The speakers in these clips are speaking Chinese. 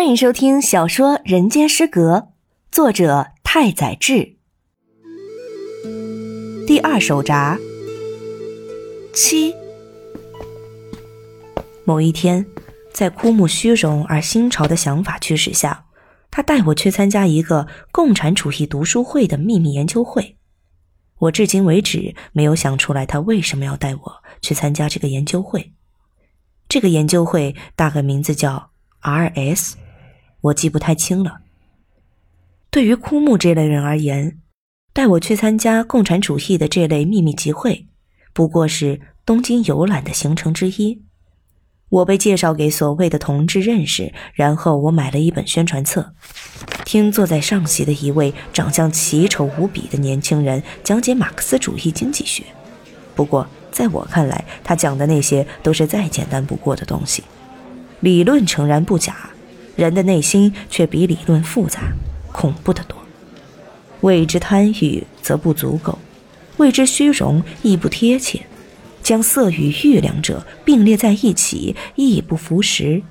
欢迎收听小说《人间失格》，作者太宰治。第二手札七。某一天，在枯木虚荣而新潮的想法驱使下，他带我去参加一个共产主义读书会的秘密研究会。我至今为止没有想出来他为什么要带我去参加这个研究会。这个研究会大概名字叫 R.S。我记不太清了。对于枯木这类人而言，带我去参加共产主义的这类秘密集会，不过是东京游览的行程之一。我被介绍给所谓的同志认识，然后我买了一本宣传册，听坐在上席的一位长相奇丑无比的年轻人讲解马克思主义经济学。不过，在我看来，他讲的那些都是再简单不过的东西，理论诚然不假。人的内心却比理论复杂、恐怖的多。谓之贪欲则不足够，谓之虚荣亦不贴切，将色与欲两者并列在一起亦不符实。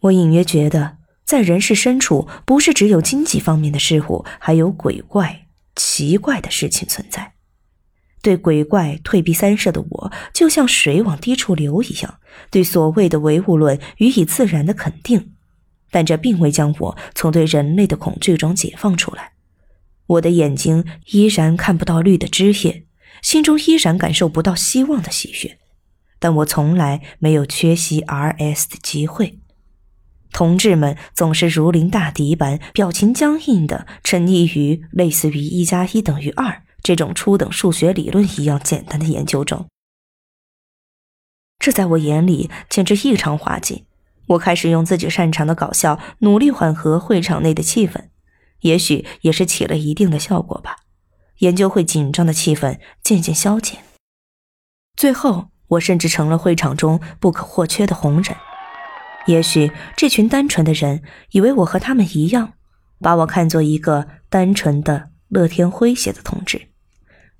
我隐约觉得，在人世深处，不是只有经济方面的事物，还有鬼怪、奇怪的事情存在。对鬼怪退避三舍的我，就像水往低处流一样，对所谓的唯物论予以自然的肯定，但这并未将我从对人类的恐惧中解放出来。我的眼睛依然看不到绿的枝叶，心中依然感受不到希望的喜悦，但我从来没有缺席 R.S 的机会。同志们总是如临大敌般，表情僵硬的沉溺于类似于一加一等于二。这种初等数学理论一样简单的研究中，这在我眼里简直异常滑稽。我开始用自己擅长的搞笑努力缓和会场内的气氛，也许也是起了一定的效果吧。研究会紧张的气氛渐渐消减，最后我甚至成了会场中不可或缺的红人。也许这群单纯的人以为我和他们一样，把我看作一个单纯的、乐天诙谐的同志。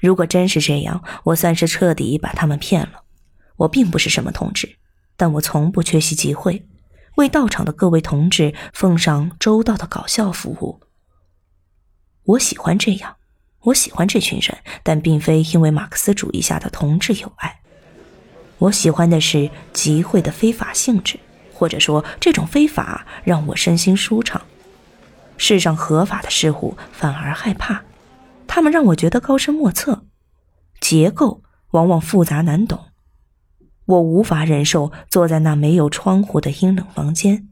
如果真是这样，我算是彻底把他们骗了。我并不是什么同志，但我从不缺席集会，为到场的各位同志奉上周到的搞笑服务。我喜欢这样，我喜欢这群人，但并非因为马克思主义下的同志友爱。我喜欢的是集会的非法性质，或者说这种非法让我身心舒畅。世上合法的事物反而害怕。他们让我觉得高深莫测，结构往往复杂难懂，我无法忍受坐在那没有窗户的阴冷房间。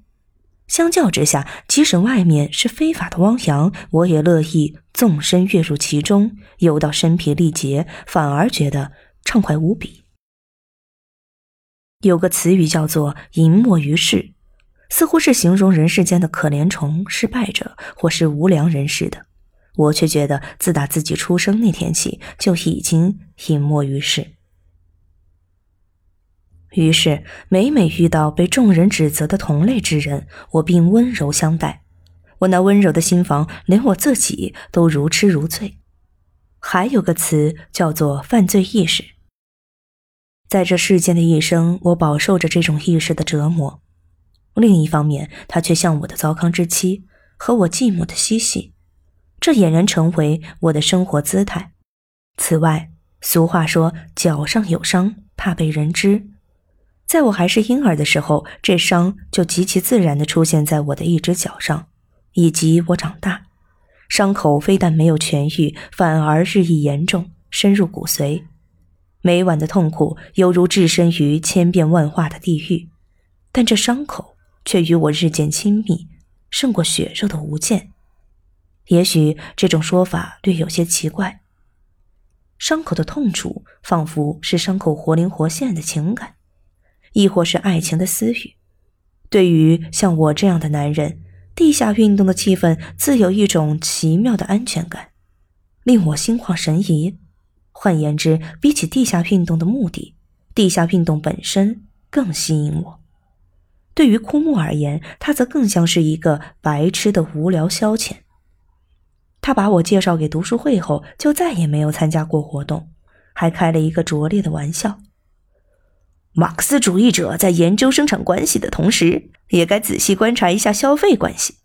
相较之下，即使外面是非法的汪洋，我也乐意纵身跃入其中，游到身疲力竭，反而觉得畅快无比。有个词语叫做“隐没于世”，似乎是形容人世间的可怜虫、失败者或是无良人士的。我却觉得，自打自己出生那天起，就已经隐没于世。于是，每每遇到被众人指责的同类之人，我并温柔相待。我那温柔的心房，连我自己都如痴如醉。还有个词叫做犯罪意识。在这世间的一生，我饱受着这种意识的折磨。另一方面，它却像我的糟糠之妻，和我寂寞的嬉戏。这俨然成为我的生活姿态。此外，俗话说“脚上有伤，怕被人知”。在我还是婴儿的时候，这伤就极其自然地出现在我的一只脚上，以及我长大，伤口非但没有痊愈，反而日益严重，深入骨髓。每晚的痛苦犹如置身于千变万化的地狱，但这伤口却与我日渐亲密，胜过血肉的无间。也许这种说法略有些奇怪。伤口的痛楚，仿佛是伤口活灵活现的情感，亦或是爱情的私语。对于像我这样的男人，地下运动的气氛自有一种奇妙的安全感，令我心旷神怡。换言之，比起地下运动的目的，地下运动本身更吸引我。对于枯木而言，它则更像是一个白痴的无聊消遣。他把我介绍给读书会后，就再也没有参加过活动，还开了一个拙劣的玩笑。马克思主义者在研究生产关系的同时，也该仔细观察一下消费关系。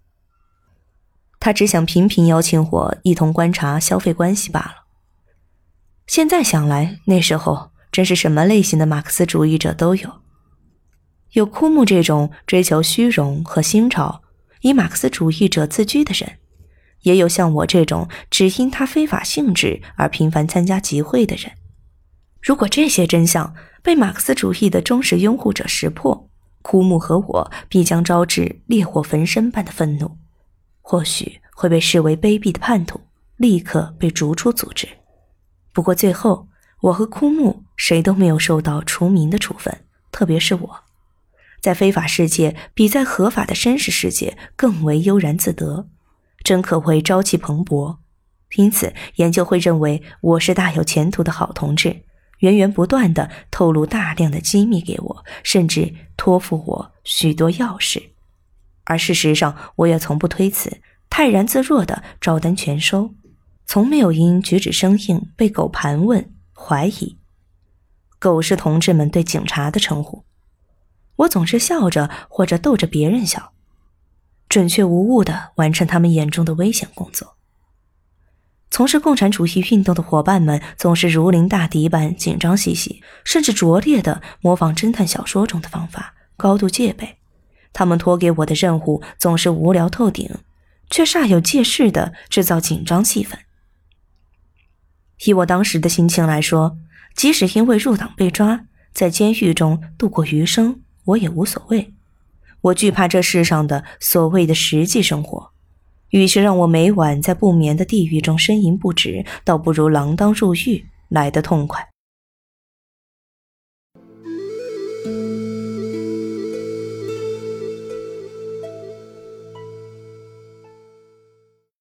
他只想频频邀请我一同观察消费关系罢了。现在想来，那时候真是什么类型的马克思主义者都有，有枯木这种追求虚荣和新潮、以马克思主义者自居的人，也有像我这种只因他非法性质而频繁参加集会的人。如果这些真相被马克思主义的忠实拥护者识破，枯木和我必将招致烈火焚身般的愤怒，或许会被视为卑鄙的叛徒，立刻被逐出组织。不过最后，我和枯木谁都没有受到除名的处分，特别是我，在非法世界比在合法的绅士世界更为悠然自得，真可谓朝气蓬勃。因此，研究会认为我是大有前途的好同志。源源不断的透露大量的机密给我，甚至托付我许多要事，而事实上，我也从不推辞，泰然自若的照单全收，从没有因举止生硬被狗盘问怀疑。狗是同志们对警察的称呼，我总是笑着或者逗着别人笑，准确无误的完成他们眼中的危险工作。从事共产主义运动的伙伴们总是如临大敌般紧张兮兮，甚至拙劣的模仿侦探小说中的方法，高度戒备。他们托给我的任务总是无聊透顶，却煞有介事的制造紧张气氛。以我当时的心情来说，即使因为入党被抓，在监狱中度过余生，我也无所谓。我惧怕这世上的所谓的实际生活。与其让我每晚在不眠的地狱中呻吟不止，倒不如锒铛入狱来得痛快。